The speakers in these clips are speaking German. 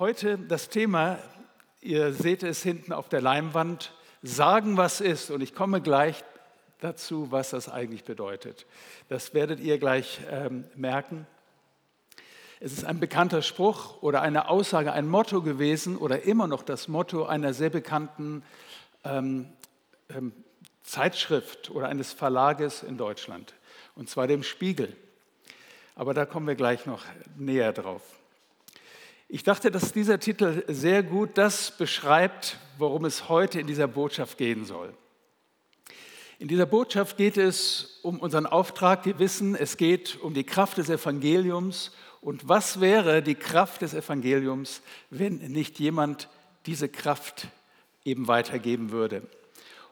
Heute das Thema, ihr seht es hinten auf der Leinwand, sagen, was ist. Und ich komme gleich dazu, was das eigentlich bedeutet. Das werdet ihr gleich ähm, merken. Es ist ein bekannter Spruch oder eine Aussage, ein Motto gewesen oder immer noch das Motto einer sehr bekannten ähm, ähm, Zeitschrift oder eines Verlages in Deutschland, und zwar dem Spiegel. Aber da kommen wir gleich noch näher drauf. Ich dachte, dass dieser Titel sehr gut das beschreibt, worum es heute in dieser Botschaft gehen soll. In dieser Botschaft geht es um unseren Auftrag. Wir wissen, es geht um die Kraft des Evangeliums. Und was wäre die Kraft des Evangeliums, wenn nicht jemand diese Kraft eben weitergeben würde?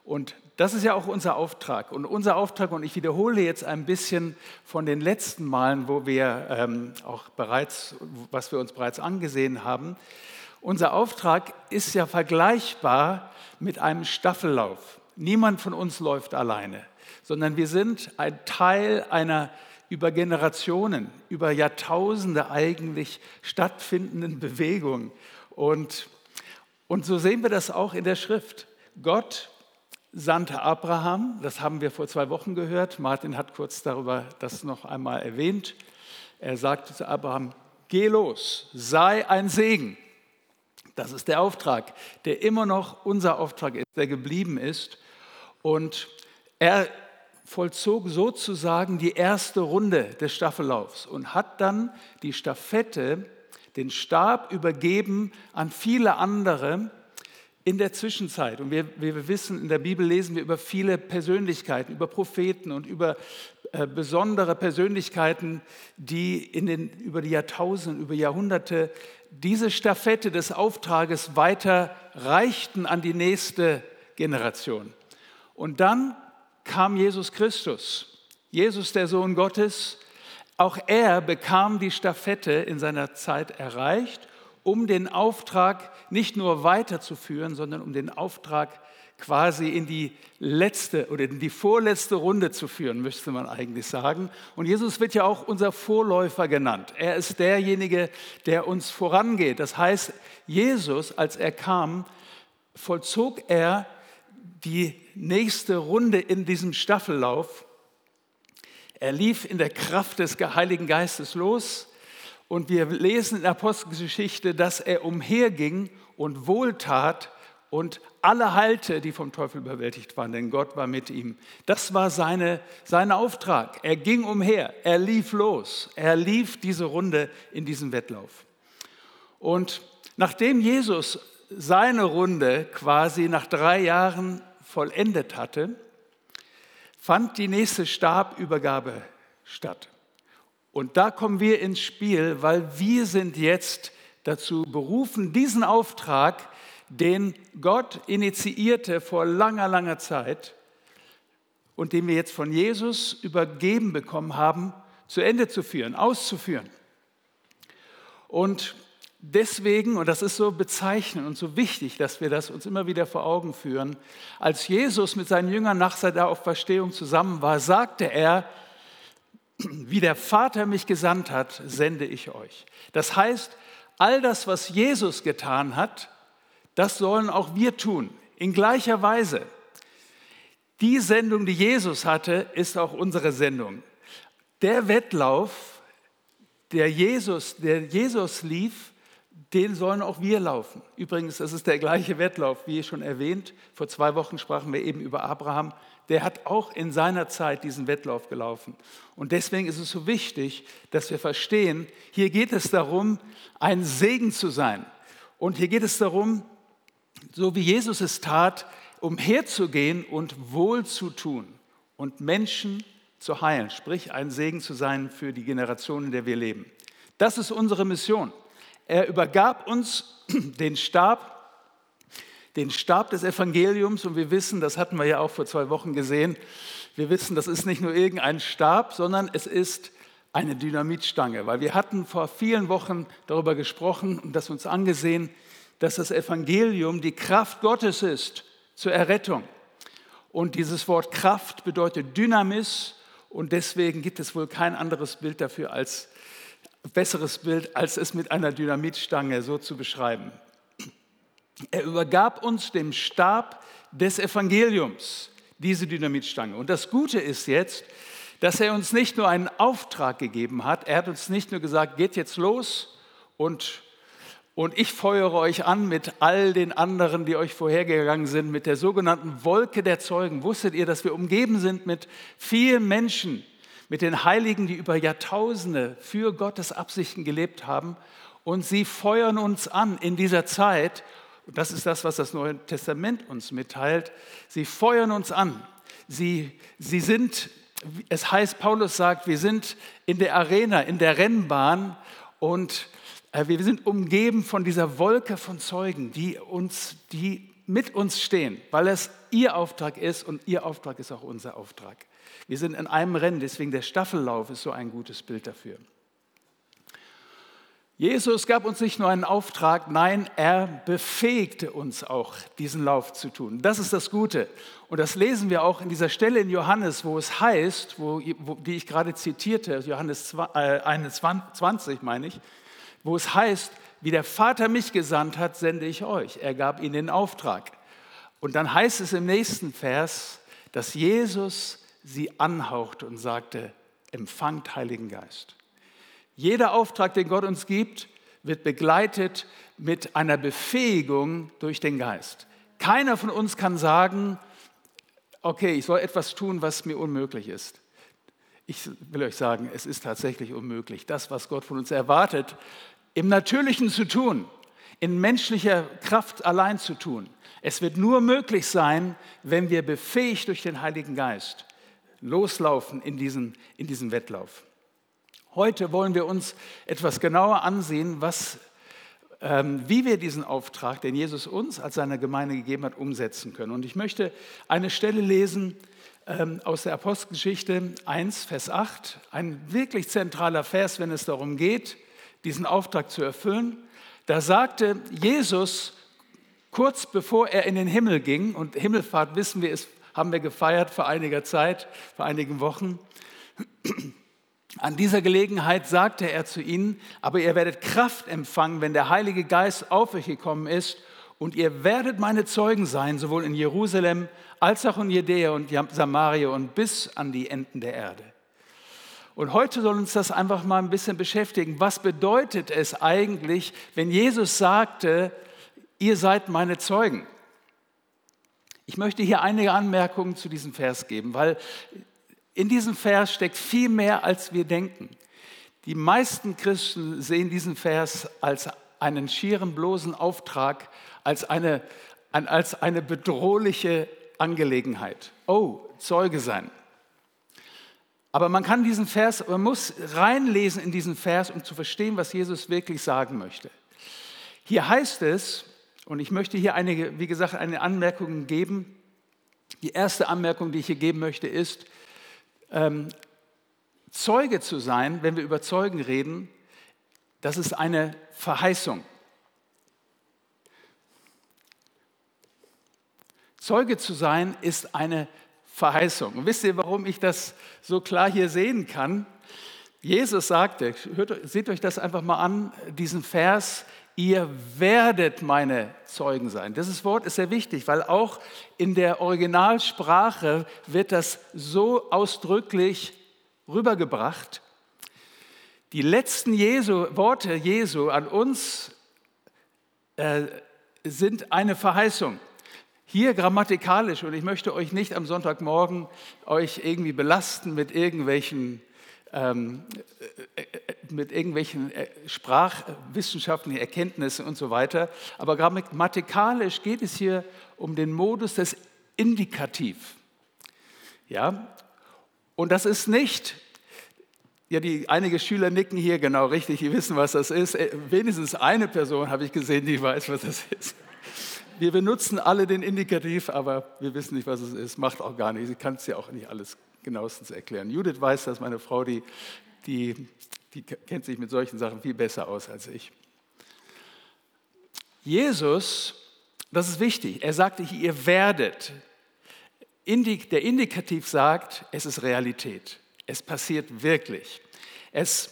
Und das ist ja auch unser Auftrag. Und unser Auftrag, und ich wiederhole jetzt ein bisschen von den letzten Malen, wo wir ähm, auch bereits, was wir uns bereits angesehen haben. Unser Auftrag ist ja vergleichbar mit einem Staffellauf. Niemand von uns läuft alleine, sondern wir sind ein Teil einer über Generationen, über Jahrtausende eigentlich stattfindenden Bewegung. Und, und so sehen wir das auch in der Schrift. Gott sandte Abraham, das haben wir vor zwei Wochen gehört, Martin hat kurz darüber das noch einmal erwähnt. Er sagte zu Abraham, geh los, sei ein Segen. Das ist der Auftrag, der immer noch unser Auftrag ist, der geblieben ist. Und er vollzog sozusagen die erste Runde des Staffellaufs und hat dann die Staffette, den Stab übergeben an viele andere, in der Zwischenzeit, und wir, wir, wissen, in der Bibel lesen wir über viele Persönlichkeiten, über Propheten und über äh, besondere Persönlichkeiten, die in den, über die Jahrtausende, über Jahrhunderte diese Staffette des Auftrages weiter reichten an die nächste Generation. Und dann kam Jesus Christus, Jesus der Sohn Gottes. Auch er bekam die Staffette in seiner Zeit erreicht um den Auftrag nicht nur weiterzuführen, sondern um den Auftrag quasi in die letzte oder in die vorletzte Runde zu führen, müsste man eigentlich sagen. Und Jesus wird ja auch unser Vorläufer genannt. Er ist derjenige, der uns vorangeht. Das heißt, Jesus, als er kam, vollzog er die nächste Runde in diesem Staffellauf. Er lief in der Kraft des Heiligen Geistes los. Und wir lesen in der Apostelgeschichte, dass er umherging und wohltat und alle heilte, die vom Teufel überwältigt waren, denn Gott war mit ihm. Das war seine, sein Auftrag. Er ging umher, er lief los, er lief diese Runde in diesem Wettlauf. Und nachdem Jesus seine Runde quasi nach drei Jahren vollendet hatte, fand die nächste Stabübergabe statt. Und da kommen wir ins Spiel, weil wir sind jetzt dazu berufen, diesen Auftrag, den Gott initiierte vor langer, langer Zeit und den wir jetzt von Jesus übergeben bekommen haben, zu Ende zu führen, auszuführen. Und deswegen, und das ist so bezeichnend und so wichtig, dass wir das uns immer wieder vor Augen führen, als Jesus mit seinen Jüngern nach seiner Auferstehung zusammen war, sagte er, wie der Vater mich gesandt hat, sende ich euch. Das heißt, all das, was Jesus getan hat, das sollen auch wir tun, in gleicher Weise. Die Sendung, die Jesus hatte, ist auch unsere Sendung. Der Wettlauf, der Jesus, der Jesus lief, den sollen auch wir laufen. Übrigens, das ist der gleiche Wettlauf, wie schon erwähnt. Vor zwei Wochen sprachen wir eben über Abraham der hat auch in seiner Zeit diesen Wettlauf gelaufen. Und deswegen ist es so wichtig, dass wir verstehen, hier geht es darum, ein Segen zu sein. Und hier geht es darum, so wie Jesus es tat, umherzugehen und wohl zu tun und Menschen zu heilen, sprich ein Segen zu sein für die Generation, in der wir leben. Das ist unsere Mission. Er übergab uns den Stab den Stab des Evangeliums und wir wissen, das hatten wir ja auch vor zwei Wochen gesehen, wir wissen, das ist nicht nur irgendein Stab, sondern es ist eine Dynamitstange, weil wir hatten vor vielen Wochen darüber gesprochen und das uns angesehen, dass das Evangelium die Kraft Gottes ist zur Errettung. Und dieses Wort Kraft bedeutet Dynamis und deswegen gibt es wohl kein anderes Bild dafür als besseres Bild, als es mit einer Dynamitstange so zu beschreiben. Er übergab uns dem Stab des Evangeliums, diese Dynamitstange. Und das Gute ist jetzt, dass er uns nicht nur einen Auftrag gegeben hat, er hat uns nicht nur gesagt, geht jetzt los und, und ich feuere euch an mit all den anderen, die euch vorhergegangen sind, mit der sogenannten Wolke der Zeugen. Wusstet ihr, dass wir umgeben sind mit vielen Menschen, mit den Heiligen, die über Jahrtausende für Gottes Absichten gelebt haben und sie feuern uns an in dieser Zeit. Und das ist das, was das Neue Testament uns mitteilt. Sie feuern uns an. Sie, sie sind es heißt, Paulus sagt, wir sind in der Arena, in der Rennbahn und äh, wir sind umgeben von dieser Wolke von Zeugen, die, uns, die mit uns stehen, weil es ihr Auftrag ist und ihr Auftrag ist auch unser Auftrag. Wir sind in einem Rennen, deswegen der Staffellauf ist so ein gutes Bild dafür. Jesus gab uns nicht nur einen Auftrag, nein, er befähigte uns auch, diesen Lauf zu tun. Das ist das Gute. Und das lesen wir auch in dieser Stelle in Johannes, wo es heißt, wo, wo die ich gerade zitierte, Johannes 21 äh, meine ich, wo es heißt, wie der Vater mich gesandt hat, sende ich euch. Er gab ihnen den Auftrag. Und dann heißt es im nächsten Vers, dass Jesus sie anhauchte und sagte, empfangt Heiligen Geist. Jeder Auftrag, den Gott uns gibt, wird begleitet mit einer Befähigung durch den Geist. Keiner von uns kann sagen, okay, ich soll etwas tun, was mir unmöglich ist. Ich will euch sagen, es ist tatsächlich unmöglich, das, was Gott von uns erwartet, im Natürlichen zu tun, in menschlicher Kraft allein zu tun. Es wird nur möglich sein, wenn wir befähigt durch den Heiligen Geist loslaufen in diesen, in diesen Wettlauf. Heute wollen wir uns etwas genauer ansehen, was, ähm, wie wir diesen Auftrag, den Jesus uns als seiner Gemeinde gegeben hat, umsetzen können. Und ich möchte eine Stelle lesen ähm, aus der Apostelgeschichte 1, Vers 8, ein wirklich zentraler Vers, wenn es darum geht, diesen Auftrag zu erfüllen. Da sagte Jesus kurz bevor er in den Himmel ging, und Himmelfahrt wissen wir, ist, haben wir gefeiert vor einiger Zeit, vor einigen Wochen, an dieser Gelegenheit sagte er zu ihnen, aber ihr werdet Kraft empfangen, wenn der Heilige Geist auf euch gekommen ist und ihr werdet meine Zeugen sein, sowohl in Jerusalem als auch in Judäa und Samaria und bis an die Enden der Erde. Und heute soll uns das einfach mal ein bisschen beschäftigen. Was bedeutet es eigentlich, wenn Jesus sagte, ihr seid meine Zeugen? Ich möchte hier einige Anmerkungen zu diesem Vers geben, weil in diesem Vers steckt viel mehr, als wir denken. Die meisten Christen sehen diesen Vers als einen schieren, bloßen Auftrag, als eine, als eine bedrohliche Angelegenheit. Oh, Zeuge sein. Aber man kann diesen Vers, man muss reinlesen in diesen Vers, um zu verstehen, was Jesus wirklich sagen möchte. Hier heißt es, und ich möchte hier einige, wie gesagt, eine Anmerkung geben. Die erste Anmerkung, die ich hier geben möchte, ist, ähm, Zeuge zu sein, wenn wir über Zeugen reden, das ist eine Verheißung. Zeuge zu sein ist eine Verheißung. Und wisst ihr, warum ich das so klar hier sehen kann? Jesus sagte, hört, seht euch das einfach mal an, diesen Vers, ihr werdet meine Zeugen sein. Dieses Wort ist sehr wichtig, weil auch in der Originalsprache wird das so ausdrücklich rübergebracht. Die letzten Jesu, Worte Jesu an uns äh, sind eine Verheißung. Hier grammatikalisch, und ich möchte euch nicht am Sonntagmorgen euch irgendwie belasten mit irgendwelchen ähm, äh, äh, mit irgendwelchen äh, sprachwissenschaftlichen Erkenntnissen und so weiter. Aber grammatikalisch geht es hier um den Modus des Indikativ. Ja? Und das ist nicht, ja, die, einige Schüler nicken hier genau richtig, die wissen, was das ist. Wenigstens eine Person habe ich gesehen, die weiß, was das ist. Wir benutzen alle den Indikativ, aber wir wissen nicht, was es ist. Macht auch gar nichts. Ich kann es ja auch nicht alles genauestens erklären. Judith weiß das, meine Frau, die, die, die kennt sich mit solchen Sachen viel besser aus als ich. Jesus, das ist wichtig, er sagte ihr werdet. Der Indikativ sagt, es ist Realität. Es passiert wirklich. Es,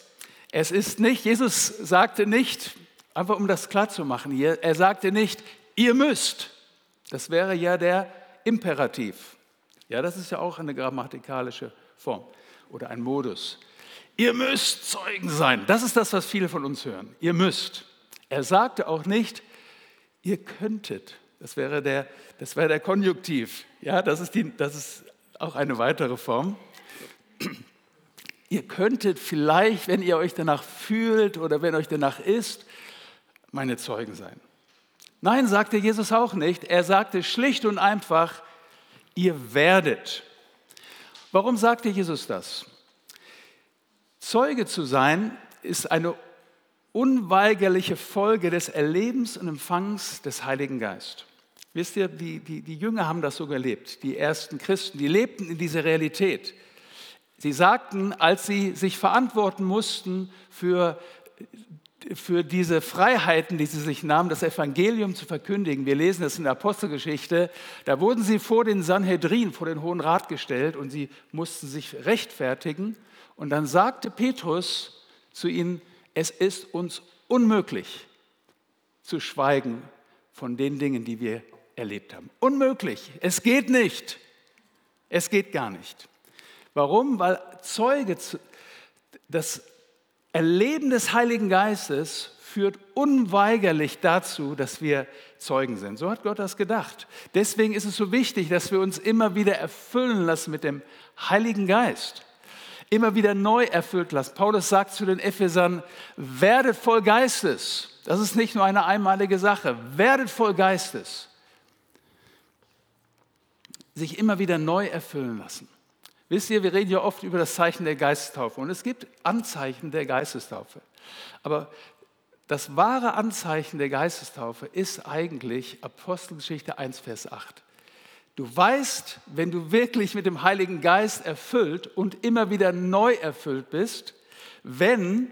Es ist nicht, Jesus sagte nicht, einfach um das klarzumachen hier, er sagte nicht, ihr müsst. Das wäre ja der Imperativ. Ja, das ist ja auch eine grammatikalische Form oder ein Modus. Ihr müsst Zeugen sein. Das ist das, was viele von uns hören. Ihr müsst. Er sagte auch nicht, ihr könntet. Das wäre der, das wäre der Konjunktiv. Ja, das ist, die, das ist auch eine weitere Form. Ihr könntet vielleicht, wenn ihr euch danach fühlt oder wenn euch danach ist, meine Zeugen sein. Nein, sagte Jesus auch nicht. Er sagte schlicht und einfach, ihr werdet. Warum sagte Jesus das? Zeuge zu sein ist eine unweigerliche Folge des Erlebens und Empfangs des Heiligen Geistes. Wisst ihr, die, die, die Jünger haben das so gelebt, die ersten Christen, die lebten in dieser Realität. Sie sagten, als sie sich verantworten mussten für, für diese Freiheiten, die sie sich nahmen, das Evangelium zu verkündigen, wir lesen es in der Apostelgeschichte, da wurden sie vor den Sanhedrin, vor den Hohen Rat gestellt und sie mussten sich rechtfertigen. Und dann sagte Petrus zu ihnen, es ist uns unmöglich zu schweigen von den Dingen, die wir erlebt haben. Unmöglich. Es geht nicht. Es geht gar nicht. Warum? Weil Zeuge, das Erleben des Heiligen Geistes führt unweigerlich dazu, dass wir Zeugen sind. So hat Gott das gedacht. Deswegen ist es so wichtig, dass wir uns immer wieder erfüllen lassen mit dem Heiligen Geist. Immer wieder neu erfüllt lassen. Paulus sagt zu den Ephesern, werdet voll Geistes. Das ist nicht nur eine einmalige Sache. Werdet voll Geistes sich immer wieder neu erfüllen lassen. Wisst ihr, wir reden ja oft über das Zeichen der Geistestaufe und es gibt Anzeichen der Geistestaufe. Aber das wahre Anzeichen der Geistestaufe ist eigentlich Apostelgeschichte 1, Vers 8. Du weißt, wenn du wirklich mit dem Heiligen Geist erfüllt und immer wieder neu erfüllt bist, wenn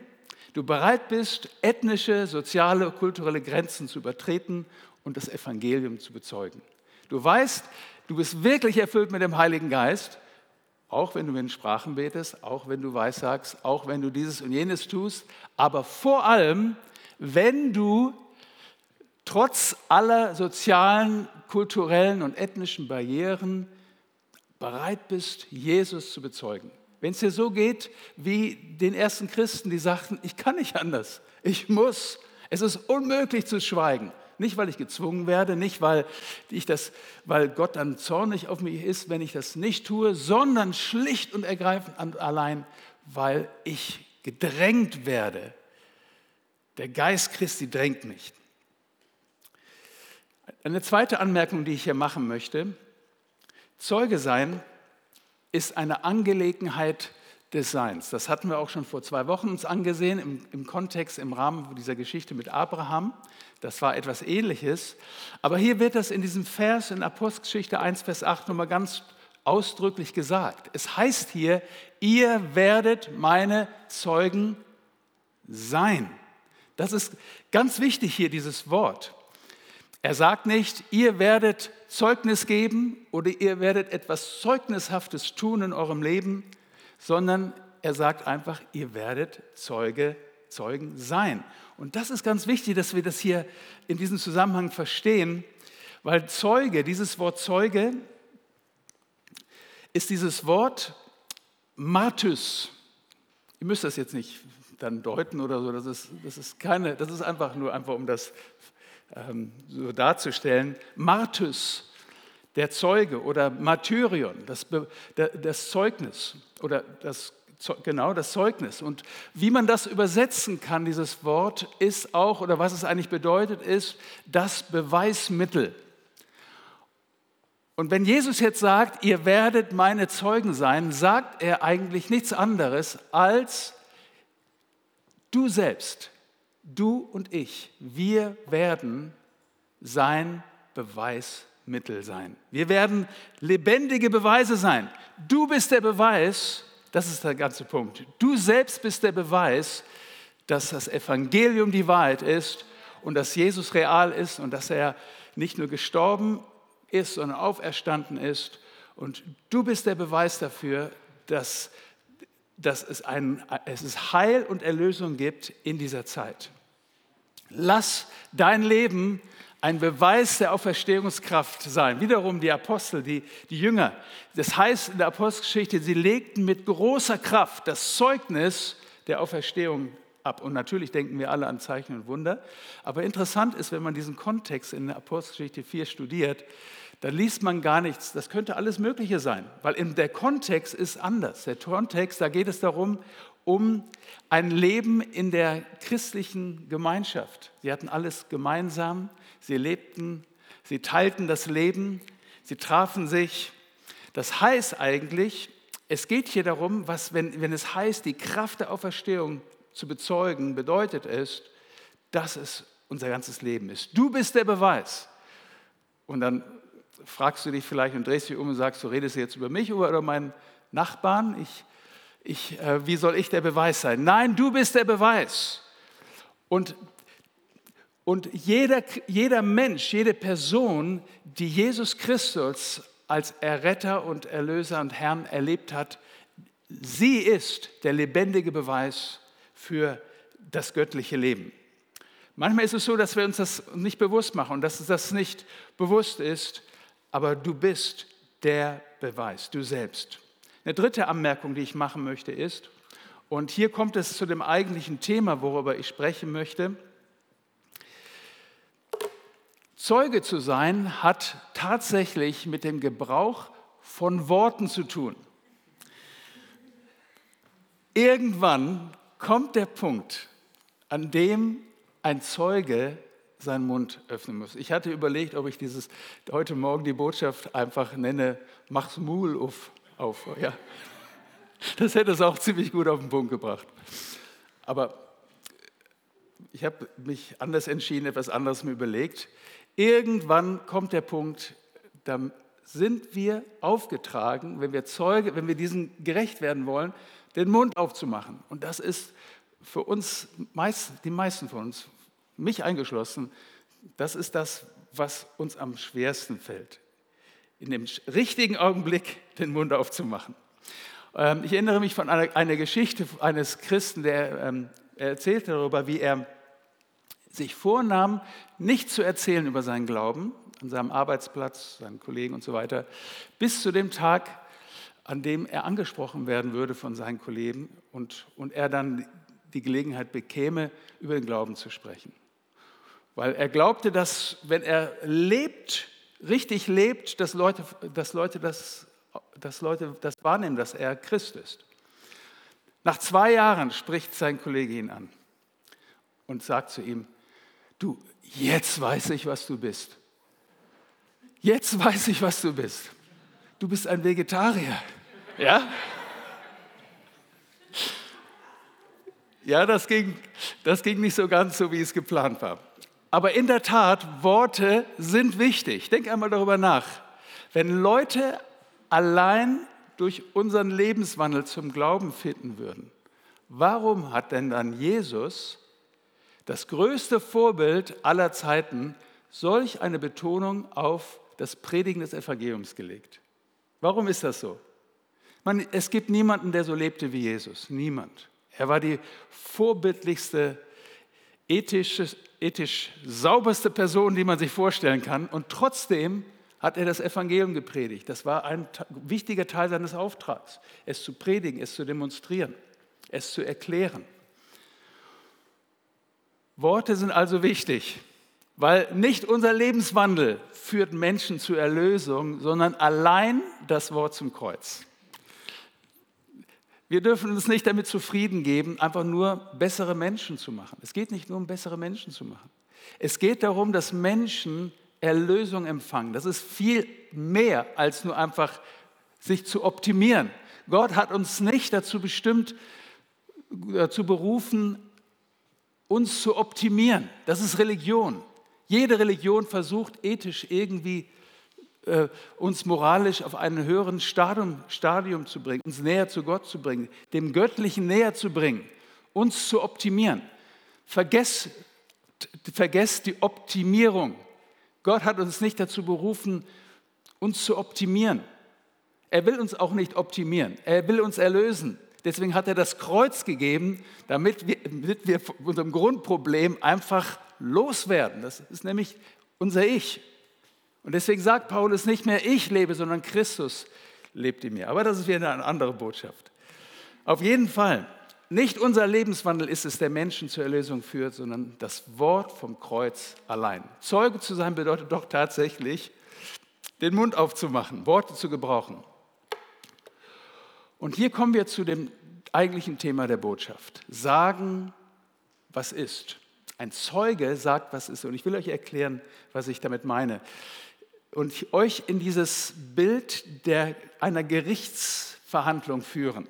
du bereit bist, ethnische, soziale, kulturelle Grenzen zu übertreten und das Evangelium zu bezeugen. Du weißt, Du bist wirklich erfüllt mit dem Heiligen Geist, auch wenn du in Sprachen betest, auch wenn du weissagst, auch wenn du dieses und jenes tust, aber vor allem, wenn du trotz aller sozialen, kulturellen und ethnischen Barrieren bereit bist, Jesus zu bezeugen. Wenn es dir so geht wie den ersten Christen, die sagten, ich kann nicht anders, ich muss, es ist unmöglich zu schweigen. Nicht, weil ich gezwungen werde, nicht, weil, ich das, weil Gott dann zornig auf mich ist, wenn ich das nicht tue, sondern schlicht und ergreifend allein, weil ich gedrängt werde. Der Geist Christi drängt mich. Eine zweite Anmerkung, die ich hier machen möchte. Zeuge sein ist eine Angelegenheit des Seins. Das hatten wir auch schon vor zwei Wochen uns angesehen im, im Kontext, im Rahmen dieser Geschichte mit Abraham. Das war etwas Ähnliches. Aber hier wird das in diesem Vers in Apostelgeschichte 1, Vers 8 nochmal ganz ausdrücklich gesagt. Es heißt hier, ihr werdet meine Zeugen sein. Das ist ganz wichtig hier, dieses Wort. Er sagt nicht, ihr werdet Zeugnis geben oder ihr werdet etwas Zeugnishaftes tun in eurem Leben, sondern er sagt einfach, ihr werdet Zeuge, Zeugen sein. Und das ist ganz wichtig, dass wir das hier in diesem Zusammenhang verstehen, weil Zeuge, dieses Wort Zeuge, ist dieses Wort Martys. Ihr müsst das jetzt nicht dann deuten oder so, das ist, das ist, keine, das ist einfach nur, einfach um das ähm, so darzustellen. Martys, der Zeuge oder Martyrion, das, das Zeugnis oder das genau das Zeugnis. Und wie man das übersetzen kann, dieses Wort, ist auch, oder was es eigentlich bedeutet, ist das Beweismittel. Und wenn Jesus jetzt sagt, ihr werdet meine Zeugen sein, sagt er eigentlich nichts anderes als du selbst, du und ich, wir werden sein Beweismittel sein. Wir werden lebendige Beweise sein. Du bist der Beweis, das ist der ganze Punkt. Du selbst bist der Beweis, dass das Evangelium die Wahrheit ist und dass Jesus real ist und dass er nicht nur gestorben ist, sondern auferstanden ist. Und du bist der Beweis dafür, dass dass es, ein, es ist Heil und Erlösung gibt in dieser Zeit. Lass dein Leben ein Beweis der Auferstehungskraft sein. Wiederum die Apostel, die, die Jünger. Das heißt in der Apostelgeschichte, sie legten mit großer Kraft das Zeugnis der Auferstehung ab. Und natürlich denken wir alle an Zeichen und Wunder. Aber interessant ist, wenn man diesen Kontext in der Apostelgeschichte 4 studiert, dann liest man gar nichts. Das könnte alles Mögliche sein, weil der Kontext ist anders. Der Kontext, da geht es darum, um ein Leben in der christlichen Gemeinschaft. Sie hatten alles gemeinsam, sie lebten, sie teilten das Leben, sie trafen sich. Das heißt eigentlich, es geht hier darum, was, wenn, wenn es heißt, die Kraft der Auferstehung zu bezeugen, bedeutet es, dass es unser ganzes Leben ist. Du bist der Beweis. Und dann fragst du dich vielleicht und drehst dich um und sagst, du redest jetzt über mich oder meinen Nachbarn. Ich ich, äh, wie soll ich der Beweis sein? Nein, du bist der Beweis. Und, und jeder, jeder Mensch, jede Person, die Jesus Christus als Erretter und Erlöser und Herrn erlebt hat, sie ist der lebendige Beweis für das göttliche Leben. Manchmal ist es so, dass wir uns das nicht bewusst machen und dass das nicht bewusst ist, aber du bist der Beweis, du selbst. Eine dritte Anmerkung, die ich machen möchte, ist, und hier kommt es zu dem eigentlichen Thema, worüber ich sprechen möchte, Zeuge zu sein hat tatsächlich mit dem Gebrauch von Worten zu tun. Irgendwann kommt der Punkt, an dem ein Zeuge seinen Mund öffnen muss. Ich hatte überlegt, ob ich dieses heute Morgen die Botschaft einfach nenne, mach's Mul auf auf. Ja. Das hätte es auch ziemlich gut auf den Punkt gebracht. Aber ich habe mich anders entschieden, etwas anderes mir überlegt. Irgendwann kommt der Punkt, da sind wir aufgetragen, wenn wir Zeuge, wenn wir diesen gerecht werden wollen, den Mund aufzumachen. Und das ist für uns, meist, die meisten von uns, mich eingeschlossen, das ist das, was uns am schwersten fällt in dem richtigen Augenblick den Mund aufzumachen. Ähm, ich erinnere mich von einer, einer Geschichte eines Christen, der ähm, erzählte darüber, wie er sich vornahm, nicht zu erzählen über seinen Glauben an seinem Arbeitsplatz, seinen Kollegen und so weiter, bis zu dem Tag, an dem er angesprochen werden würde von seinen Kollegen und, und er dann die Gelegenheit bekäme, über den Glauben zu sprechen. Weil er glaubte, dass wenn er lebt, richtig lebt, dass Leute, dass Leute, das, dass Leute das wahrnehmen, dass er Christ ist. Nach zwei Jahren spricht sein Kollege ihn an und sagt zu ihm, du, jetzt weiß ich, was du bist. Jetzt weiß ich, was du bist. Du bist ein Vegetarier. Ja? Ja, das ging, das ging nicht so ganz so, wie es geplant war. Aber in der Tat, Worte sind wichtig. Denk einmal darüber nach. Wenn Leute allein durch unseren Lebenswandel zum Glauben finden würden, warum hat denn dann Jesus, das größte Vorbild aller Zeiten, solch eine Betonung auf das Predigen des Evangeliums gelegt? Warum ist das so? Man, es gibt niemanden, der so lebte wie Jesus. Niemand. Er war die vorbildlichste ethische, ethisch sauberste Person, die man sich vorstellen kann. Und trotzdem hat er das Evangelium gepredigt. Das war ein wichtiger Teil seines Auftrags, es zu predigen, es zu demonstrieren, es zu erklären. Worte sind also wichtig, weil nicht unser Lebenswandel führt Menschen zur Erlösung, sondern allein das Wort zum Kreuz. Wir dürfen uns nicht damit zufrieden geben, einfach nur bessere Menschen zu machen. Es geht nicht nur um bessere Menschen zu machen. Es geht darum, dass Menschen Erlösung empfangen. Das ist viel mehr als nur einfach sich zu optimieren. Gott hat uns nicht dazu bestimmt, dazu berufen, uns zu optimieren. Das ist Religion. Jede Religion versucht ethisch irgendwie äh, uns moralisch auf einen höheren Stadium, Stadium zu bringen, uns näher zu Gott zu bringen, dem Göttlichen näher zu bringen, uns zu optimieren. Vergesst, vergesst die Optimierung. Gott hat uns nicht dazu berufen, uns zu optimieren. Er will uns auch nicht optimieren. Er will uns erlösen. Deswegen hat er das Kreuz gegeben, damit wir, damit wir unserem Grundproblem einfach loswerden. Das ist nämlich unser Ich. Und deswegen sagt Paulus nicht mehr ich lebe, sondern Christus lebt in mir. Aber das ist wieder eine andere Botschaft. Auf jeden Fall, nicht unser Lebenswandel ist es, der Menschen zur Erlösung führt, sondern das Wort vom Kreuz allein. Zeuge zu sein bedeutet doch tatsächlich, den Mund aufzumachen, Worte zu gebrauchen. Und hier kommen wir zu dem eigentlichen Thema der Botschaft. Sagen, was ist. Ein Zeuge sagt, was ist. Und ich will euch erklären, was ich damit meine. Und euch in dieses Bild der, einer Gerichtsverhandlung führen.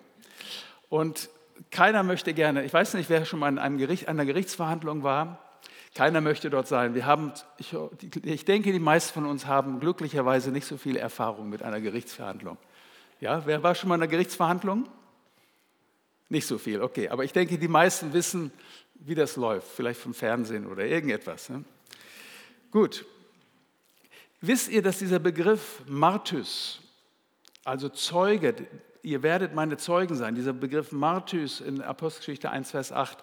Und keiner möchte gerne, ich weiß nicht, wer schon mal in einem Gericht, einer Gerichtsverhandlung war, keiner möchte dort sein. Wir haben, ich, ich denke, die meisten von uns haben glücklicherweise nicht so viel Erfahrung mit einer Gerichtsverhandlung. Ja, wer war schon mal in einer Gerichtsverhandlung? Nicht so viel, okay. Aber ich denke, die meisten wissen, wie das läuft, vielleicht vom Fernsehen oder irgendetwas. Ne? Gut. Wisst ihr, dass dieser Begriff Martys, also Zeuge, ihr werdet meine Zeugen sein, dieser Begriff Martys in Apostelgeschichte 1, Vers 8,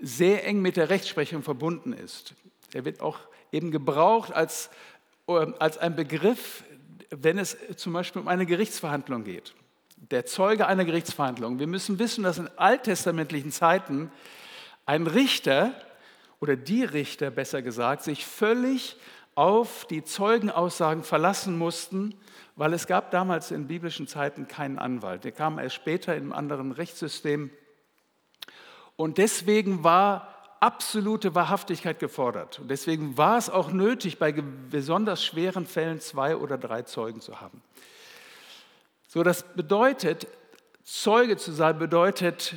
sehr eng mit der Rechtsprechung verbunden ist. Er wird auch eben gebraucht als, ähm, als ein Begriff, wenn es zum Beispiel um eine Gerichtsverhandlung geht. Der Zeuge einer Gerichtsverhandlung. Wir müssen wissen, dass in alttestamentlichen Zeiten ein Richter oder die Richter besser gesagt sich völlig auf die Zeugenaussagen verlassen mussten, weil es gab damals in biblischen Zeiten keinen Anwalt. Der kam erst später in einem anderen Rechtssystem. Und deswegen war absolute Wahrhaftigkeit gefordert. Und deswegen war es auch nötig, bei besonders schweren Fällen zwei oder drei Zeugen zu haben. So, das bedeutet, Zeuge zu sein, bedeutet,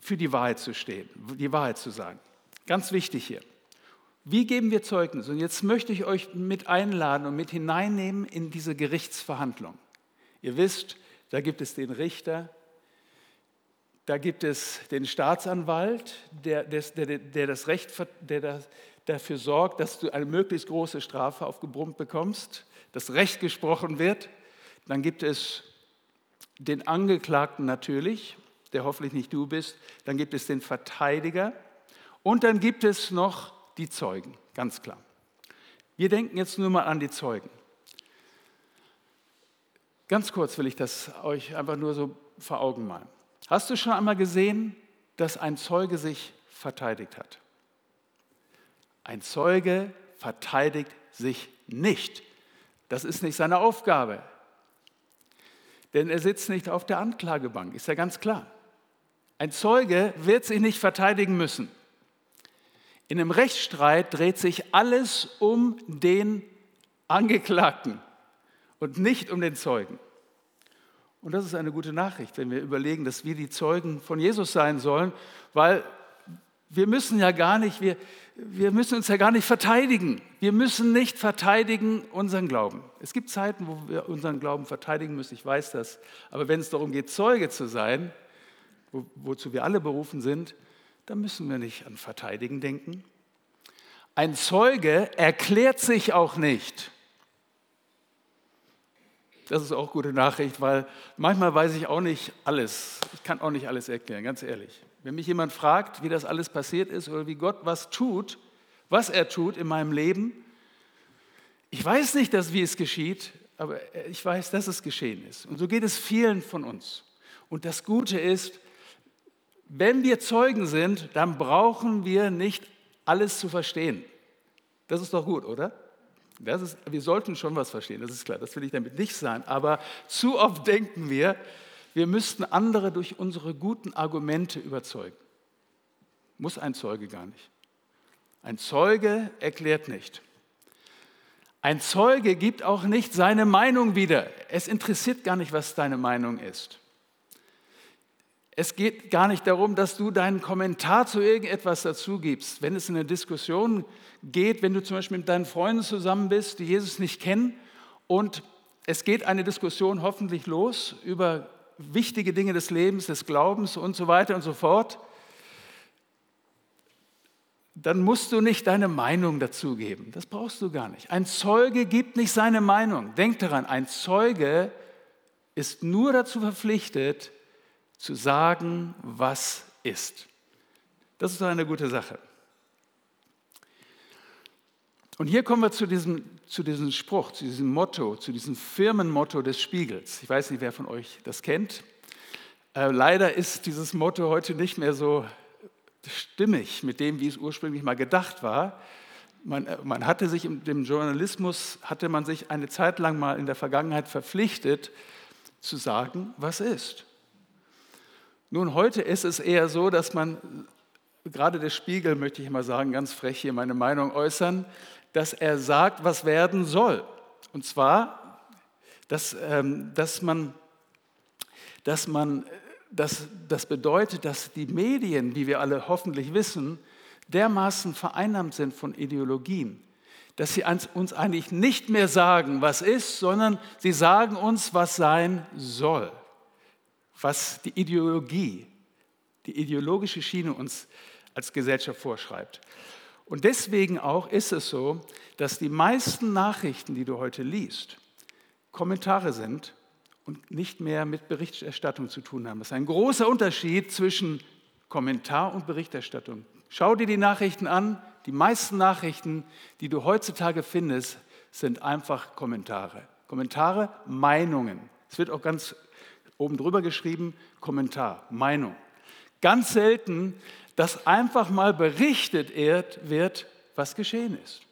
für die Wahrheit zu stehen, die Wahrheit zu sagen. Ganz wichtig hier. Wie geben wir Zeugnis? Und jetzt möchte ich euch mit einladen und mit hineinnehmen in diese Gerichtsverhandlung. Ihr wisst, da gibt es den Richter, da gibt es den Staatsanwalt, der, der, der, das Recht, der dafür sorgt, dass du eine möglichst große Strafe aufgebrummt bekommst, das Recht gesprochen wird. Dann gibt es den Angeklagten natürlich, der hoffentlich nicht du bist. Dann gibt es den Verteidiger. Und dann gibt es noch die Zeugen, ganz klar. Wir denken jetzt nur mal an die Zeugen. Ganz kurz will ich das euch einfach nur so vor Augen malen. Hast du schon einmal gesehen, dass ein Zeuge sich verteidigt hat? Ein Zeuge verteidigt sich nicht. Das ist nicht seine Aufgabe. Denn er sitzt nicht auf der Anklagebank, ist ja ganz klar. Ein Zeuge wird sich nicht verteidigen müssen. In einem Rechtsstreit dreht sich alles um den Angeklagten und nicht um den Zeugen. Und das ist eine gute Nachricht, wenn wir überlegen, dass wir die Zeugen von Jesus sein sollen, weil wir müssen ja gar nicht, wir, wir müssen uns ja gar nicht verteidigen. Wir müssen nicht verteidigen unseren Glauben. Es gibt Zeiten, wo wir unseren Glauben verteidigen müssen, ich weiß das. Aber wenn es darum geht, Zeuge zu sein, wo, wozu wir alle berufen sind, da müssen wir nicht an Verteidigen denken. Ein Zeuge erklärt sich auch nicht. Das ist auch gute Nachricht, weil manchmal weiß ich auch nicht alles. Ich kann auch nicht alles erklären, ganz ehrlich. Wenn mich jemand fragt, wie das alles passiert ist oder wie Gott was tut, was er tut in meinem Leben, ich weiß nicht, dass, wie es geschieht, aber ich weiß, dass es geschehen ist. Und so geht es vielen von uns. Und das Gute ist, wenn wir Zeugen sind, dann brauchen wir nicht alles zu verstehen. Das ist doch gut, oder? Das ist, wir sollten schon was verstehen, das ist klar, das will ich damit nicht sagen. Aber zu oft denken wir, wir müssten andere durch unsere guten Argumente überzeugen. Muss ein Zeuge gar nicht. Ein Zeuge erklärt nicht. Ein Zeuge gibt auch nicht seine Meinung wieder. Es interessiert gar nicht, was deine Meinung ist. Es geht gar nicht darum, dass du deinen Kommentar zu irgendetwas dazu gibst. Wenn es in eine Diskussion geht, wenn du zum Beispiel mit deinen Freunden zusammen bist, die Jesus nicht kennen, und es geht eine Diskussion hoffentlich los über wichtige Dinge des Lebens, des Glaubens und so weiter und so fort, dann musst du nicht deine Meinung dazugeben. Das brauchst du gar nicht. Ein Zeuge gibt nicht seine Meinung. Denk daran, ein Zeuge ist nur dazu verpflichtet, zu sagen, was ist. Das ist eine gute Sache. Und hier kommen wir zu diesem, zu diesem Spruch, zu diesem Motto, zu diesem Firmenmotto des Spiegels. Ich weiß nicht, wer von euch das kennt. Äh, leider ist dieses Motto heute nicht mehr so stimmig mit dem, wie es ursprünglich mal gedacht war. Man, äh, man hatte sich im dem Journalismus, hatte man sich eine Zeit lang mal in der Vergangenheit verpflichtet, zu sagen, was ist. Nun, heute ist es eher so, dass man, gerade der Spiegel, möchte ich mal sagen, ganz frech hier meine Meinung äußern, dass er sagt, was werden soll. Und zwar, dass, ähm, dass man, dass man das, das bedeutet, dass die Medien, wie wir alle hoffentlich wissen, dermaßen vereinnahmt sind von Ideologien, dass sie uns eigentlich nicht mehr sagen, was ist, sondern sie sagen uns, was sein soll, was die Ideologie, die ideologische Schiene uns als Gesellschaft vorschreibt. Und deswegen auch ist es so, dass die meisten Nachrichten, die du heute liest, Kommentare sind und nicht mehr mit Berichterstattung zu tun haben. Das ist ein großer Unterschied zwischen Kommentar und Berichterstattung. Schau dir die Nachrichten an. Die meisten Nachrichten, die du heutzutage findest, sind einfach Kommentare. Kommentare, Meinungen. Es wird auch ganz oben drüber geschrieben, Kommentar, Meinung. Ganz selten dass einfach mal berichtet wird, was geschehen ist.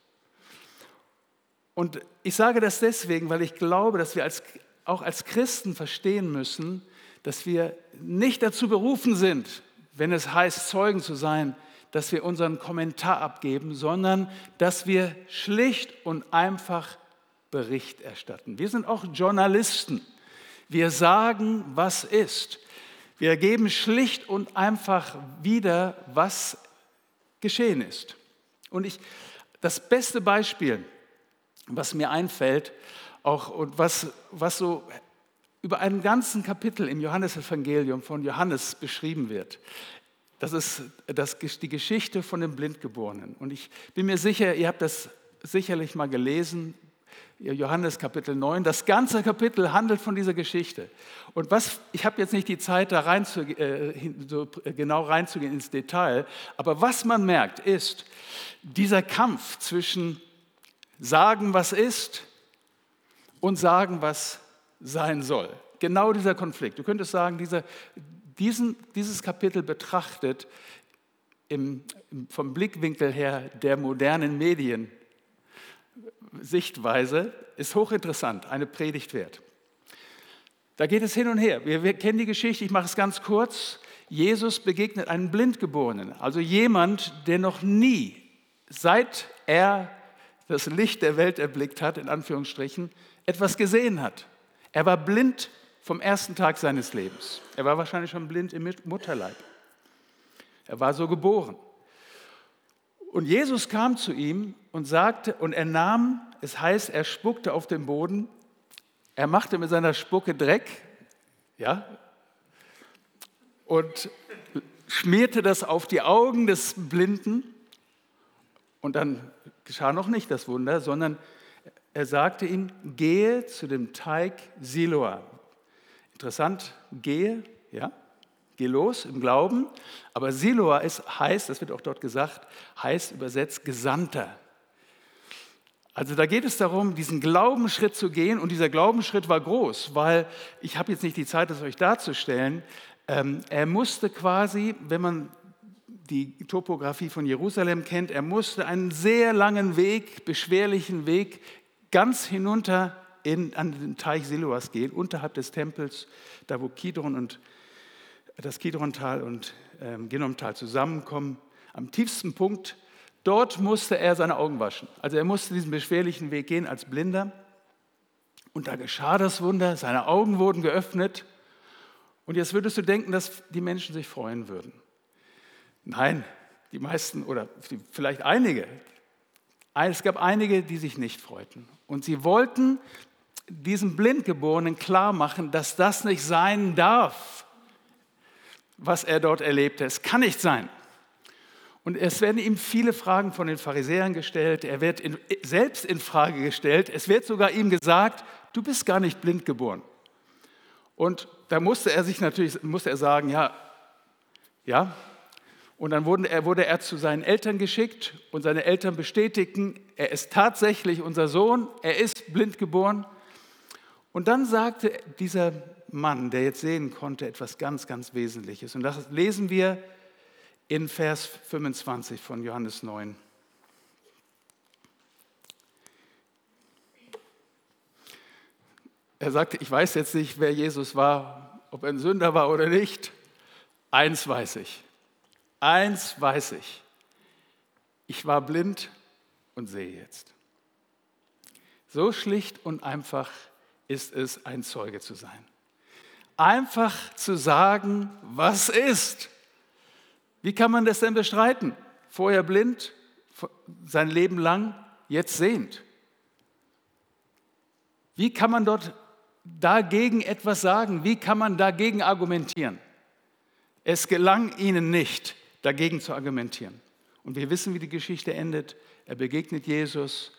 Und ich sage das deswegen, weil ich glaube, dass wir als, auch als Christen verstehen müssen, dass wir nicht dazu berufen sind, wenn es heißt, Zeugen zu sein, dass wir unseren Kommentar abgeben, sondern dass wir schlicht und einfach Bericht erstatten. Wir sind auch Journalisten. Wir sagen, was ist. Wir geben schlicht und einfach wieder, was geschehen ist. Und ich, das beste Beispiel, was mir einfällt, auch und was, was so über einen ganzen Kapitel im Johannesevangelium von Johannes beschrieben wird, das ist das, die Geschichte von dem Blindgeborenen. Und ich bin mir sicher, ihr habt das sicherlich mal gelesen, Johannes Kapitel 9. Das ganze Kapitel handelt von dieser Geschichte. Und was, ich habe jetzt nicht die Zeit, da rein zu, äh, so genau reinzugehen ins Detail, aber was man merkt, ist dieser Kampf zwischen sagen, was ist und sagen, was sein soll. Genau dieser Konflikt. Du könntest sagen, dieser, diesen, dieses Kapitel betrachtet im, vom Blickwinkel her der modernen Medien Sichtweise ist hochinteressant, eine Predigt wert. Da geht es hin und her. Wir, wir kennen die Geschichte, ich mache es ganz kurz. Jesus begegnet einen Blindgeborenen, also jemand, der noch nie, seit er das Licht der Welt erblickt hat, in Anführungsstrichen, etwas gesehen hat. Er war blind vom ersten Tag seines Lebens. Er war wahrscheinlich schon blind im Mutterleib. Er war so geboren. Und Jesus kam zu ihm und sagte, und er nahm, es heißt, er spuckte auf den Boden, er machte mit seiner Spucke Dreck, ja, und schmierte das auf die Augen des Blinden. Und dann geschah noch nicht das Wunder, sondern er sagte ihm, gehe zu dem Teig Siloa. Interessant, gehe, ja, Geh los im Glauben. Aber Siloa ist, heißt, das wird auch dort gesagt, heißt übersetzt Gesandter. Also da geht es darum, diesen Glaubensschritt zu gehen und dieser Glaubensschritt war groß, weil ich habe jetzt nicht die Zeit, das euch darzustellen. Ähm, er musste quasi, wenn man die Topografie von Jerusalem kennt, er musste einen sehr langen Weg, beschwerlichen Weg ganz hinunter in, an den Teich Siloas gehen, unterhalb des Tempels, da wo Kidron und das Kidrontal und ähm, Genomtal zusammenkommen. Am tiefsten Punkt, dort musste er seine Augen waschen. Also er musste diesen beschwerlichen Weg gehen als Blinder. Und da geschah das Wunder, seine Augen wurden geöffnet. Und jetzt würdest du denken, dass die Menschen sich freuen würden. Nein, die meisten oder vielleicht einige. Es gab einige, die sich nicht freuten. Und sie wollten diesem Blindgeborenen klar machen, dass das nicht sein darf was er dort erlebte. Es kann nicht sein. Und es werden ihm viele Fragen von den Pharisäern gestellt. Er wird in, selbst in Frage gestellt. Es wird sogar ihm gesagt, du bist gar nicht blind geboren. Und da musste er sich natürlich, musste er sagen, ja, ja. Und dann wurde er, wurde er zu seinen Eltern geschickt und seine Eltern bestätigten, er ist tatsächlich unser Sohn, er ist blind geboren. Und dann sagte dieser Mann, der jetzt sehen konnte, etwas ganz, ganz Wesentliches. Und das lesen wir in Vers 25 von Johannes 9. Er sagte, ich weiß jetzt nicht, wer Jesus war, ob er ein Sünder war oder nicht. Eins weiß ich. Eins weiß ich. Ich war blind und sehe jetzt. So schlicht und einfach ist es, ein Zeuge zu sein. Einfach zu sagen, was ist. Wie kann man das denn bestreiten? Vorher blind, sein Leben lang, jetzt sehend. Wie kann man dort dagegen etwas sagen? Wie kann man dagegen argumentieren? Es gelang ihnen nicht, dagegen zu argumentieren. Und wir wissen, wie die Geschichte endet. Er begegnet Jesus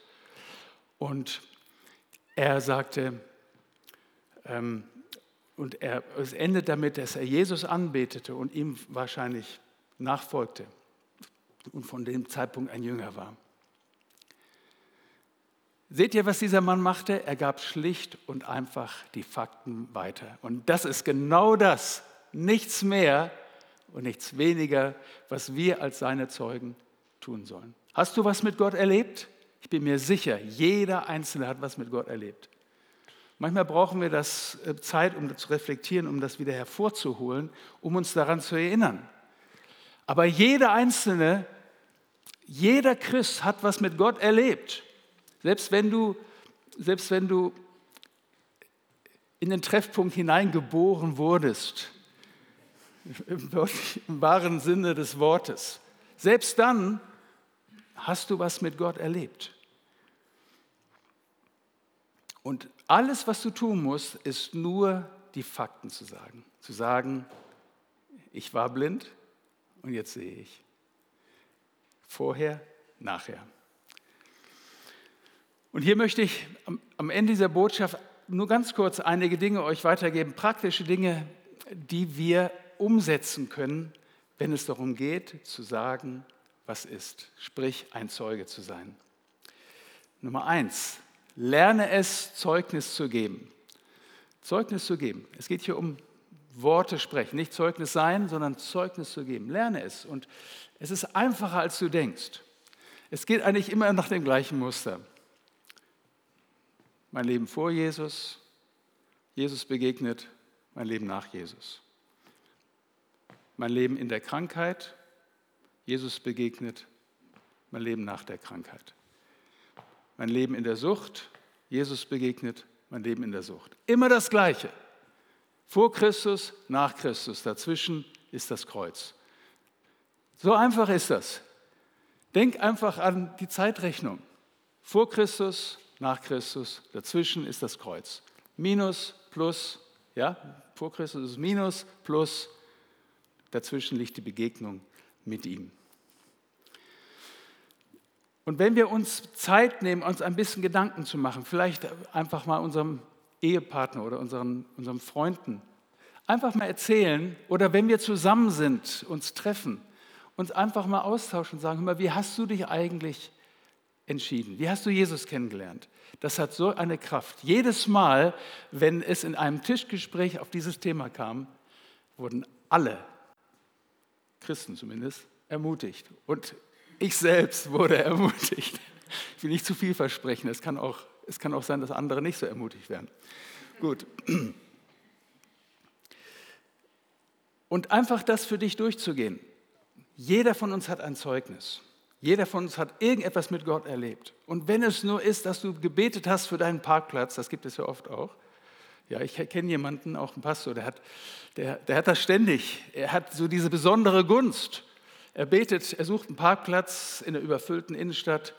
und er sagte, ähm, und er, es endet damit, dass er Jesus anbetete und ihm wahrscheinlich nachfolgte und von dem Zeitpunkt ein Jünger war. Seht ihr, was dieser Mann machte? Er gab schlicht und einfach die Fakten weiter. Und das ist genau das, nichts mehr und nichts weniger, was wir als seine Zeugen tun sollen. Hast du was mit Gott erlebt? Ich bin mir sicher, jeder Einzelne hat was mit Gott erlebt. Manchmal brauchen wir das äh, Zeit, um zu reflektieren, um das wieder hervorzuholen, um uns daran zu erinnern. Aber jeder Einzelne, jeder Christ hat was mit Gott erlebt. Selbst wenn du, selbst wenn du in den Treffpunkt hineingeboren wurdest, im wahren Sinne des Wortes, selbst dann hast du was mit Gott erlebt. Und alles, was du tun musst, ist nur die Fakten zu sagen. Zu sagen, ich war blind und jetzt sehe ich. Vorher, nachher. Und hier möchte ich am Ende dieser Botschaft nur ganz kurz einige Dinge euch weitergeben, praktische Dinge, die wir umsetzen können, wenn es darum geht, zu sagen, was ist, sprich ein Zeuge zu sein. Nummer eins, lerne es, Zeugnis zu geben. Zeugnis zu geben. Es geht hier um Worte sprechen, nicht Zeugnis sein, sondern Zeugnis zu geben. Lerne es. Und es ist einfacher, als du denkst. Es geht eigentlich immer nach dem gleichen Muster mein Leben vor Jesus, Jesus begegnet, mein Leben nach Jesus. Mein Leben in der Krankheit, Jesus begegnet, mein Leben nach der Krankheit. Mein Leben in der Sucht, Jesus begegnet, mein Leben in der Sucht. Immer das Gleiche. Vor Christus, nach Christus. Dazwischen ist das Kreuz. So einfach ist das. Denk einfach an die Zeitrechnung. Vor Christus, nach Christus, dazwischen ist das Kreuz. Minus, plus, ja, vor Christus ist Minus, plus, dazwischen liegt die Begegnung mit ihm. Und wenn wir uns Zeit nehmen, uns ein bisschen Gedanken zu machen, vielleicht einfach mal unserem Ehepartner oder unseren, unseren Freunden, einfach mal erzählen oder wenn wir zusammen sind, uns treffen, uns einfach mal austauschen und sagen, hör mal, wie hast du dich eigentlich entschieden? Wie hast du Jesus kennengelernt? Das hat so eine Kraft. Jedes Mal, wenn es in einem Tischgespräch auf dieses Thema kam, wurden alle, Christen zumindest, ermutigt. Und ich selbst wurde ermutigt. Ich will nicht zu viel versprechen. Es kann auch, es kann auch sein, dass andere nicht so ermutigt werden. Gut. Und einfach das für dich durchzugehen. Jeder von uns hat ein Zeugnis. Jeder von uns hat irgendetwas mit Gott erlebt. Und wenn es nur ist, dass du gebetet hast für deinen Parkplatz, das gibt es ja oft auch. Ja, ich kenne jemanden, auch einen Pastor, der hat, der, der hat das ständig. Er hat so diese besondere Gunst. Er betet, er sucht einen Parkplatz in der überfüllten Innenstadt.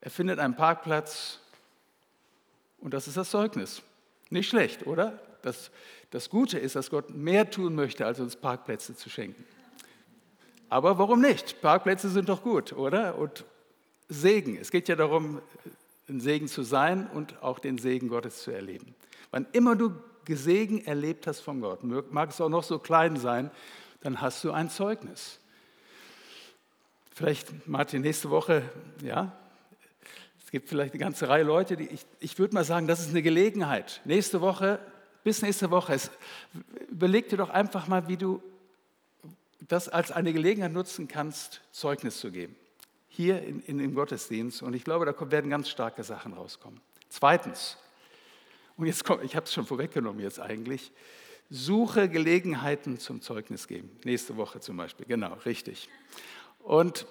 Er findet einen Parkplatz und das ist das Zeugnis. Nicht schlecht, oder? Das, das Gute ist, dass Gott mehr tun möchte, als uns Parkplätze zu schenken. Aber warum nicht? Parkplätze sind doch gut, oder? Und Segen. Es geht ja darum, ein Segen zu sein und auch den Segen Gottes zu erleben. Wann immer du Gesegen erlebt hast von Gott, mag es auch noch so klein sein, dann hast du ein Zeugnis. Vielleicht, Martin, nächste Woche, ja, es gibt vielleicht eine ganze Reihe Leute, die ich, ich würde mal sagen, das ist eine Gelegenheit. Nächste Woche, bis nächste Woche, es, überleg dir doch einfach mal, wie du das als eine Gelegenheit nutzen kannst, Zeugnis zu geben. Hier in, in, im Gottesdienst. Und ich glaube, da werden ganz starke Sachen rauskommen. Zweitens, und jetzt kommt, ich habe es schon vorweggenommen jetzt eigentlich, suche Gelegenheiten zum Zeugnis geben. Nächste Woche zum Beispiel, genau, richtig. Und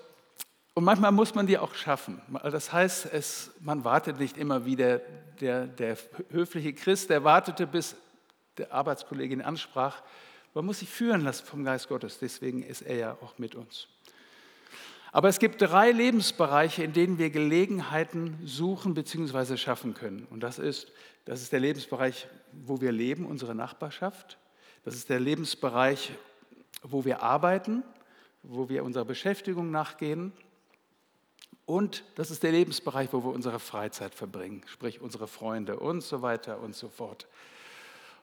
und manchmal muss man die auch schaffen. Das heißt, es, man wartet nicht immer wie der, der, der höfliche Christ, der wartete, bis der Arbeitskollegin ansprach. Man muss sich führen lassen vom Geist Gottes, deswegen ist er ja auch mit uns. Aber es gibt drei Lebensbereiche, in denen wir Gelegenheiten suchen bzw. schaffen können. Und das ist, das ist der Lebensbereich, wo wir leben, unsere Nachbarschaft. Das ist der Lebensbereich, wo wir arbeiten, wo wir unserer Beschäftigung nachgehen. Und das ist der Lebensbereich, wo wir unsere Freizeit verbringen, sprich unsere Freunde und so weiter und so fort.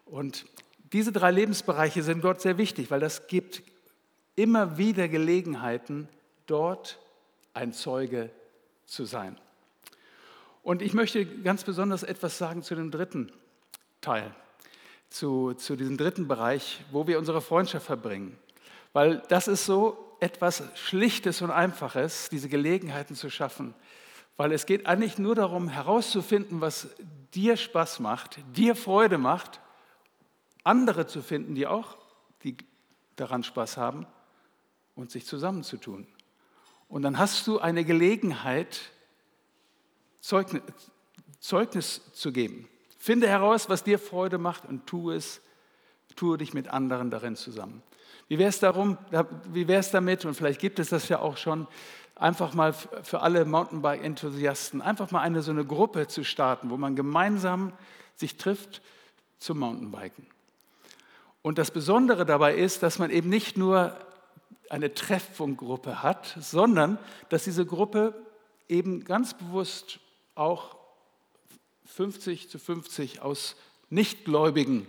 Und diese drei Lebensbereiche sind Gott sehr wichtig, weil das gibt immer wieder Gelegenheiten, dort ein Zeuge zu sein. Und ich möchte ganz besonders etwas sagen zu dem dritten Teil, zu, zu diesem dritten Bereich, wo wir unsere Freundschaft verbringen. Weil das ist so, etwas Schlichtes und Einfaches, diese Gelegenheiten zu schaffen. Weil es geht eigentlich nur darum, herauszufinden, was dir Spaß macht, dir Freude macht, andere zu finden, die auch die daran Spaß haben und sich zusammenzutun. Und dann hast du eine Gelegenheit, Zeugnis, Zeugnis zu geben. Finde heraus, was dir Freude macht und tu es, tue dich mit anderen darin zusammen. Wie wäre es darum, wie wäre es damit, und vielleicht gibt es das ja auch schon, einfach mal für alle Mountainbike-Enthusiasten, einfach mal eine so eine Gruppe zu starten, wo man gemeinsam sich trifft zum Mountainbiken. Und das Besondere dabei ist, dass man eben nicht nur eine Treffpunktgruppe hat, sondern dass diese Gruppe eben ganz bewusst auch 50 zu 50 aus Nichtgläubigen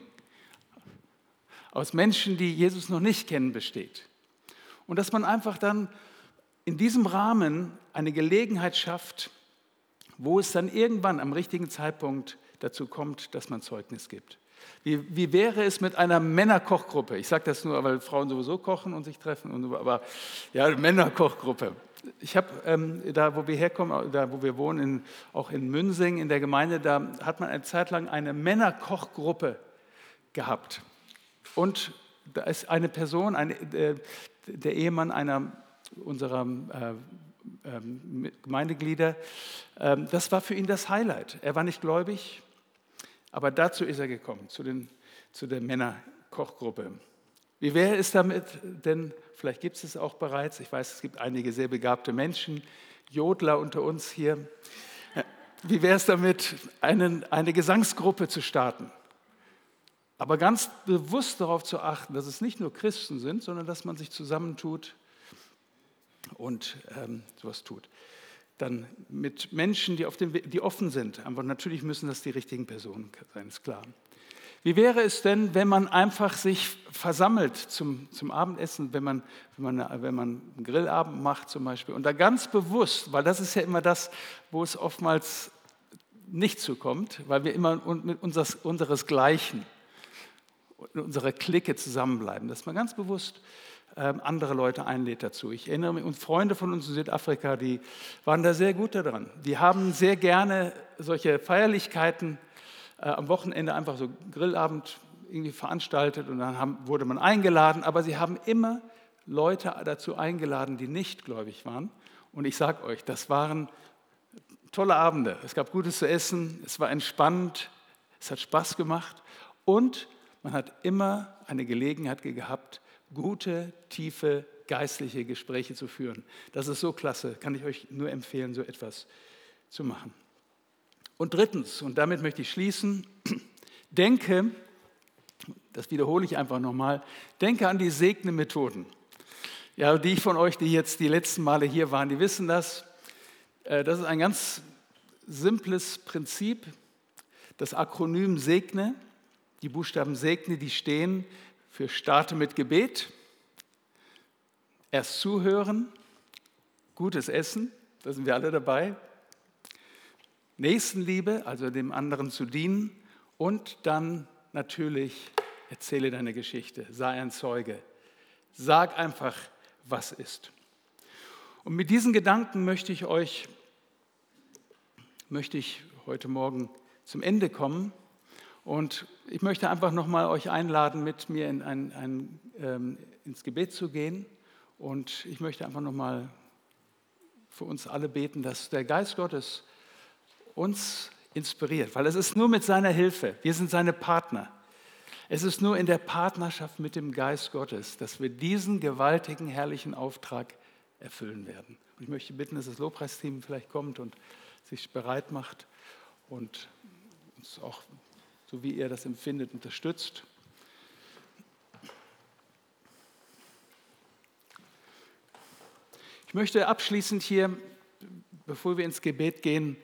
aus Menschen, die Jesus noch nicht kennen, besteht. Und dass man einfach dann in diesem Rahmen eine Gelegenheit schafft, wo es dann irgendwann am richtigen Zeitpunkt dazu kommt, dass man Zeugnis gibt. Wie, wie wäre es mit einer Männerkochgruppe? Ich sage das nur, weil Frauen sowieso kochen und sich treffen, und aber ja, Männerkochgruppe. Ich habe ähm, da, wo wir herkommen, da, wo wir wohnen, in, auch in Münsing in der Gemeinde, da hat man eine Zeit lang eine Männerkochgruppe gehabt. Und da ist eine Person, eine, der, der, Ehemann einer unserer äh, äh, Gemeindeglieder, äh, das war für ihn das Highlight. Er war nicht gläubig, aber dazu ist er gekommen, zu, den, zu der Männerkochgruppe. Wie wäre es damit, denn vielleicht gibt es es auch bereits, ich weiß, es gibt einige sehr begabte Menschen, Jodler unter uns hier, wie wäre es damit, einen, eine Gesangsgruppe zu starten? Aber ganz bewusst darauf zu achten, dass es nicht nur Christen sind, sondern dass man sich zusammentut und ähm, sowas tut. Dann mit Menschen, die, auf dem, die offen sind. Aber natürlich müssen das die richtigen Personen sein, ist klar. Wie wäre es denn, wenn man einfach sich versammelt zum, zum Abendessen, wenn man, wenn, man, wenn man einen Grillabend macht zum Beispiel und da ganz bewusst, weil das ist ja immer das, wo es oftmals nicht zukommt, weil wir immer mit unseres, unseresgleichen in unserer Clique zusammenbleiben, dass man ganz bewusst ähm, andere Leute einlädt dazu. Ich erinnere mich, und Freunde von uns in Südafrika, die waren da sehr gut daran. Die haben sehr gerne solche Feierlichkeiten äh, am Wochenende einfach so Grillabend irgendwie veranstaltet und dann haben, wurde man eingeladen, aber sie haben immer Leute dazu eingeladen, die nicht gläubig waren. Und ich sage euch, das waren tolle Abende. Es gab Gutes zu essen, es war entspannt, es hat Spaß gemacht und man hat immer eine Gelegenheit gehabt, gute, tiefe, geistliche Gespräche zu führen. Das ist so klasse, kann ich euch nur empfehlen, so etwas zu machen. Und drittens, und damit möchte ich schließen, denke, das wiederhole ich einfach nochmal, denke an die Segne-Methoden. Ja, die von euch, die jetzt die letzten Male hier waren, die wissen das. Äh, das ist ein ganz simples Prinzip, das Akronym Segne. Die Buchstaben segne, die stehen. Für starte mit Gebet, erst zuhören, gutes Essen, da sind wir alle dabei, Nächstenliebe, also dem anderen zu dienen. Und dann natürlich erzähle deine Geschichte, sei ein Zeuge, sag einfach, was ist. Und mit diesen Gedanken möchte ich euch, möchte ich heute Morgen zum Ende kommen. Und ich möchte einfach nochmal euch einladen, mit mir in ein, ein, ähm, ins Gebet zu gehen. Und ich möchte einfach nochmal für uns alle beten, dass der Geist Gottes uns inspiriert, weil es ist nur mit seiner Hilfe, wir sind seine Partner. Es ist nur in der Partnerschaft mit dem Geist Gottes, dass wir diesen gewaltigen, herrlichen Auftrag erfüllen werden. Und ich möchte bitten, dass das Lobpreisteam vielleicht kommt und sich bereit macht und uns auch, so wie ihr das empfindet, unterstützt. Ich möchte abschließend hier, bevor wir ins Gebet gehen,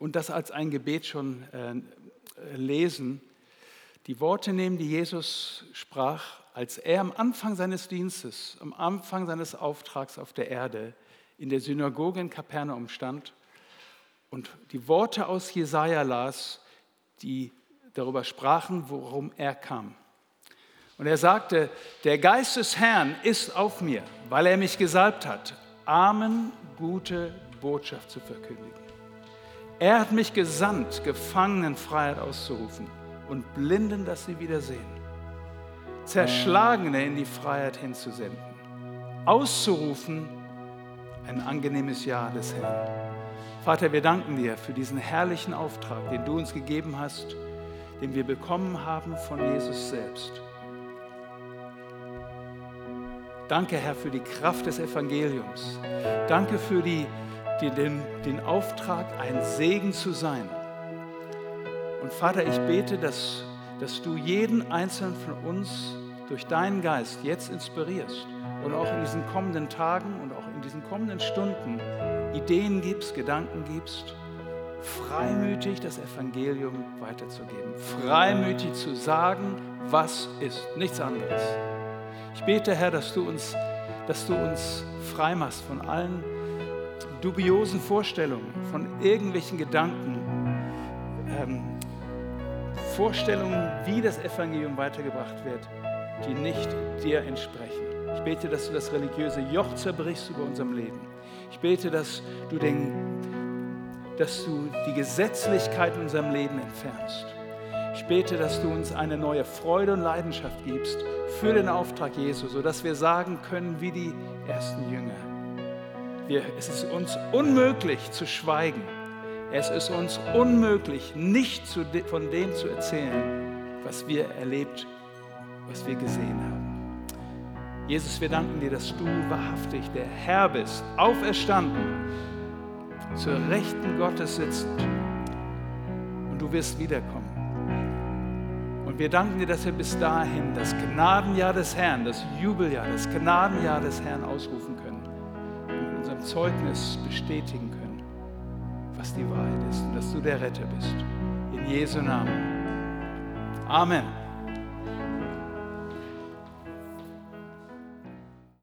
und das als ein Gebet schon äh, lesen, die Worte nehmen, die Jesus sprach, als er am Anfang seines Dienstes, am Anfang seines Auftrags auf der Erde in der Synagoge in Kapernaum stand und die Worte aus Jesaja las, die darüber sprachen, worum er kam. Und er sagte: Der Geist des Herrn ist auf mir, weil er mich gesalbt hat, Armen gute Botschaft zu verkündigen er hat mich gesandt, Gefangenen Freiheit auszurufen und Blinden, dass sie wieder sehen. Zerschlagene in die Freiheit hinzusenden. Auszurufen ein angenehmes Jahr des Herrn. Vater, wir danken dir für diesen herrlichen Auftrag, den du uns gegeben hast, den wir bekommen haben von Jesus selbst. Danke, Herr, für die Kraft des Evangeliums. Danke für die den, den Auftrag, ein Segen zu sein. Und Vater, ich bete, dass, dass du jeden einzelnen von uns durch deinen Geist jetzt inspirierst und auch in diesen kommenden Tagen und auch in diesen kommenden Stunden Ideen gibst, Gedanken gibst, freimütig das Evangelium weiterzugeben, freimütig zu sagen, was ist, nichts anderes. Ich bete, Herr, dass du uns, dass du uns frei machst von allen dubiosen Vorstellungen, von irgendwelchen Gedanken, ähm, Vorstellungen, wie das Evangelium weitergebracht wird, die nicht dir entsprechen. Ich bete, dass du das religiöse Joch zerbrichst über unserem Leben. Ich bete, dass du, den, dass du die Gesetzlichkeit in unserem Leben entfernst. Ich bete, dass du uns eine neue Freude und Leidenschaft gibst für den Auftrag Jesu, sodass wir sagen können wie die ersten Jünger. Wir, es ist uns unmöglich zu schweigen. Es ist uns unmöglich, nicht zu, von dem zu erzählen, was wir erlebt, was wir gesehen haben. Jesus, wir danken dir, dass du wahrhaftig der Herr bist, auferstanden, zur Rechten Gottes sitzt und du wirst wiederkommen. Und wir danken dir, dass wir bis dahin das Gnadenjahr des Herrn, das Jubeljahr, das Gnadenjahr des Herrn ausrufen können. Zeugnis bestätigen können, was die Wahrheit ist und dass du der Retter bist. In Jesu Namen. Amen.